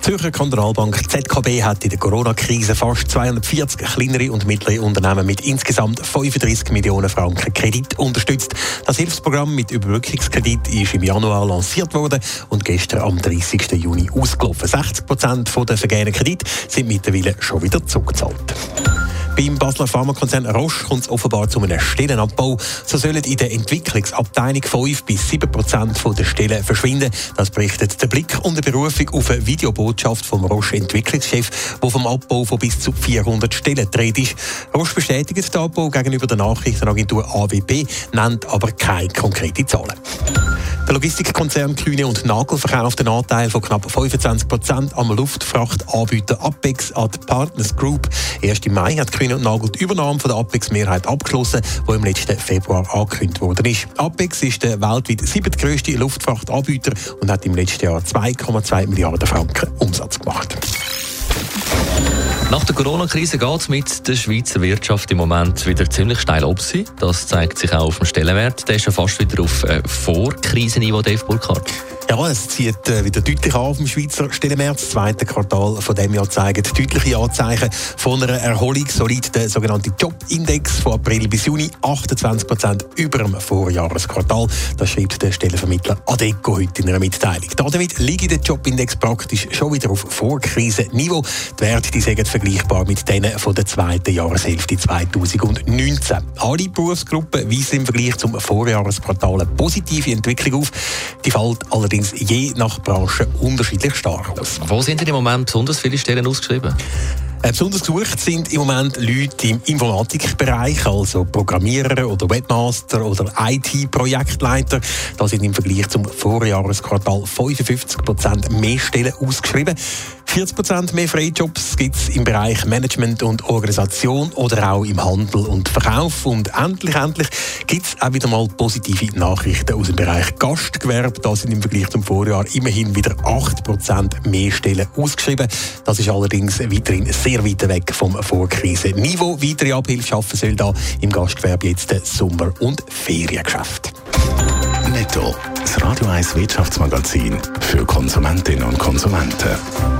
Zürcher Kantonalbank ZKB hat in der Corona-Krise fast 240 kleinere und mittlere Unternehmen mit insgesamt 35 Millionen Franken Kredit unterstützt. Das Hilfsprogramm mit Überbrückungskredit ist im Januar lanciert worden und gestern am 30. Juni ausgelaufen. 60 Prozent der vergebenen Kredite sind mittlerweile schon wieder zurückgezahlt. Beim Basler Pharmakonzern Roche kommt es offenbar zu einem Stellenabbau. So sollen in der Entwicklungsabteilung 5 bis 7 Prozent der Stellen verschwinden. Das berichtet der Blick eine Berufung auf eine Videobotschaft vom Roche Entwicklungschef, wo vom Abbau von bis zu 400 Stellen dreht ist. Roche bestätigt den Abbau gegenüber der Nachrichtenagentur AWP, nennt aber keine konkreten Zahlen. Der Logistikkonzern Kühne und Nagel verkauft einen Anteil von knapp 25 Prozent am Luftfrachtanbieter Apex an die Partners Group. Erst im Mai hat Kühne und Nagel die Übernahme von der Apex-Mehrheit abgeschlossen, die im letzten Februar angekündigt worden ist. Apex ist der weltweit siebtgrößte Luftfrachtanbieter und hat im letzten Jahr 2,2 Milliarden Franken Umsatz gemacht. Nach der Corona-Krise geht es mit der Schweizer Wirtschaft im Moment wieder ziemlich steil ob. Das zeigt sich auch auf dem Stellenwert. Der ist ja fast wieder auf äh, Vor-Krisenniveau, Dave Burkhardt. Ja, es zieht äh, wieder deutlich an auf dem Schweizer Stellenmärz. Das zweite Quartal von dem Jahr zeigt deutliche Anzeichen von einer Erholung. So liegt der sogenannte Jobindex von April bis Juni 28 Prozent über dem Vorjahresquartal. Das schreibt der Stellenvermittler Adeco heute in einer Mitteilung. Damit liegt der Jobindex praktisch schon wieder auf Vorkrisenniveau. Die Werte die vergleichbar mit denen von der zweiten Jahreshälfte 2019. Alle Berufsgruppen weisen im Vergleich zum Vorjahresquartal eine positive Entwicklung auf. Die fällt allerdings je nach Branche unterschiedlich stark aus. Wo sind denn im Moment besonders viele Stellen ausgeschrieben? Äh, besonders gesucht sind im Moment Leute im Informatikbereich, also Programmierer oder Webmaster oder IT-Projektleiter. Da sind im Vergleich zum Vorjahresquartal 55 Prozent mehr Stellen ausgeschrieben. 40 Prozent mehr Freijobs gibt es im Bereich Management und Organisation oder auch im Handel und Verkauf. Und endlich, endlich gibt es auch wieder mal positive Nachrichten aus dem Bereich Gastgewerbe. Da sind im Vergleich zum Vorjahr immerhin wieder 8 Prozent mehr Stellen ausgeschrieben. Das ist allerdings weiterhin sehr weit weg vom Vorkrisenniveau. Weitere Abhilfe schaffen soll da im Gastgewerbe jetzt Sommer- und Feriengeschäft. Netto, das Radio 1 Wirtschaftsmagazin für Konsumentinnen und Konsumenten.